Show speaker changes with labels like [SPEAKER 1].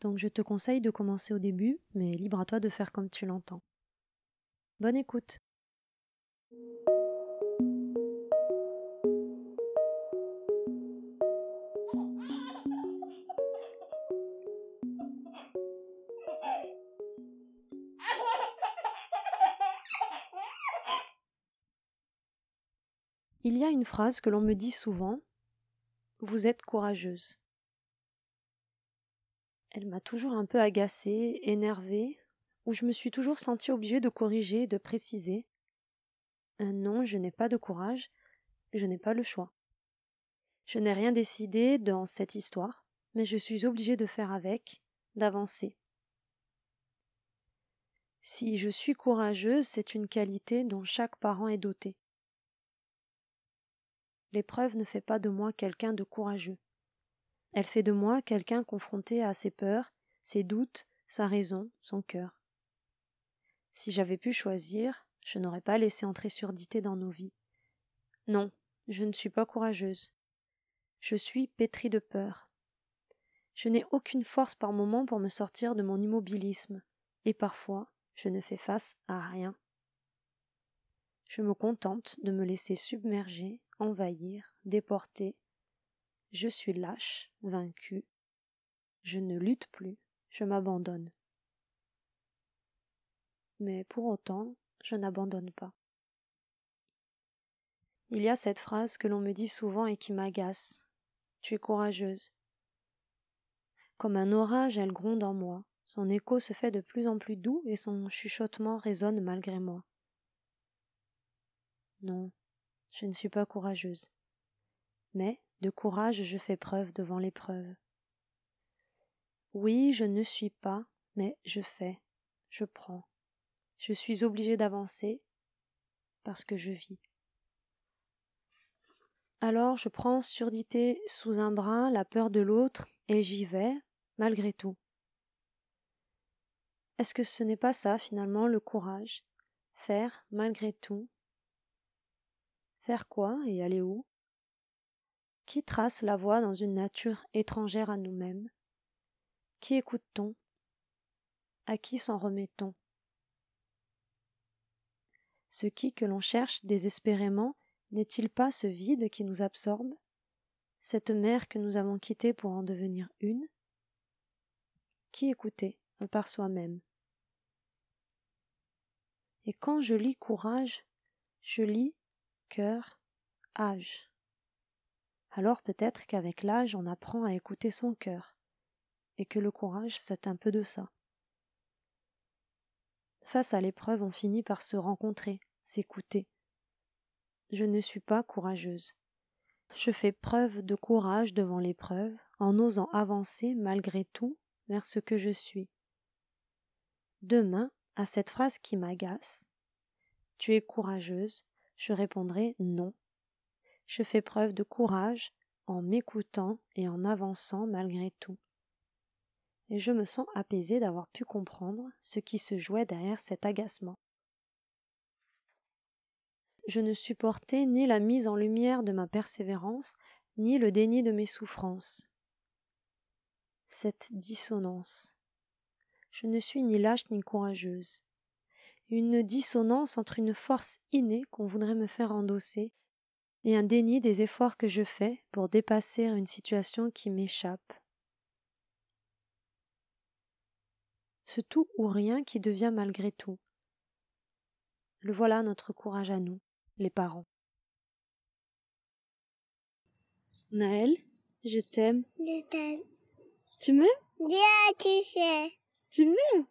[SPEAKER 1] donc je te conseille de commencer au début, mais libre à toi de faire comme tu l'entends. Bonne écoute. Il y a une phrase que l'on me dit souvent Vous êtes courageuse. Elle m'a toujours un peu agacée, énervée, où je me suis toujours sentie obligée de corriger, de préciser. Euh, non, je n'ai pas de courage, je n'ai pas le choix. Je n'ai rien décidé dans cette histoire, mais je suis obligée de faire avec, d'avancer. Si je suis courageuse, c'est une qualité dont chaque parent est doté. L'épreuve ne fait pas de moi quelqu'un de courageux. Elle fait de moi quelqu'un confronté à ses peurs, ses doutes, sa raison, son cœur. Si j'avais pu choisir, je n'aurais pas laissé entrer surdité dans nos vies. Non, je ne suis pas courageuse. Je suis pétrie de peur. Je n'ai aucune force par moment pour me sortir de mon immobilisme, et parfois je ne fais face à rien. Je me contente de me laisser submerger envahir, déporter. Je suis lâche, vaincu. Je ne lutte plus, je m'abandonne. Mais pour autant, je n'abandonne pas. Il y a cette phrase que l'on me dit souvent et qui m'agace. Tu es courageuse. Comme un orage, elle gronde en moi. Son écho se fait de plus en plus doux et son chuchotement résonne malgré moi. Non, je ne suis pas courageuse. Mais de courage je fais preuve devant l'épreuve. Oui, je ne suis pas, mais je fais, je prends. Je suis obligée d'avancer parce que je vis. Alors je prends surdité sous un bras, la peur de l'autre, et j'y vais, malgré tout. Est-ce que ce n'est pas ça finalement le courage? Faire, malgré tout, Faire quoi? Et aller où? Qui trace la voie dans une nature étrangère à nous-mêmes? Qui écoute-t-on? À qui s'en remet-on? Ce qui que l'on cherche désespérément n'est-il pas ce vide qui nous absorbe? Cette mer que nous avons quittée pour en devenir une? Qui écouter à part soi-même? Et quand je lis courage, je lis cœur, âge. Alors peut-être qu'avec l'âge on apprend à écouter son cœur, et que le courage c'est un peu de ça. Face à l'épreuve on finit par se rencontrer, s'écouter. Je ne suis pas courageuse. Je fais preuve de courage devant l'épreuve, en osant avancer malgré tout vers ce que je suis. Demain, à cette phrase qui m'agace, tu es courageuse, je répondrai non. Je fais preuve de courage en m'écoutant et en avançant malgré tout. Et je me sens apaisée d'avoir pu comprendre ce qui se jouait derrière cet agacement. Je ne supportais ni la mise en lumière de ma persévérance, ni le déni de mes souffrances. Cette dissonance. Je ne suis ni lâche ni courageuse une dissonance entre une force innée qu'on voudrait me faire endosser et un déni des efforts que je fais pour dépasser une situation qui m'échappe. Ce tout ou rien qui devient malgré tout. Le voilà notre courage à nous, les parents. Naël, je t'aime.
[SPEAKER 2] Je t'aime.
[SPEAKER 1] Tu m'aimes?
[SPEAKER 2] Bien, tu sais.
[SPEAKER 1] Tu m'aimes?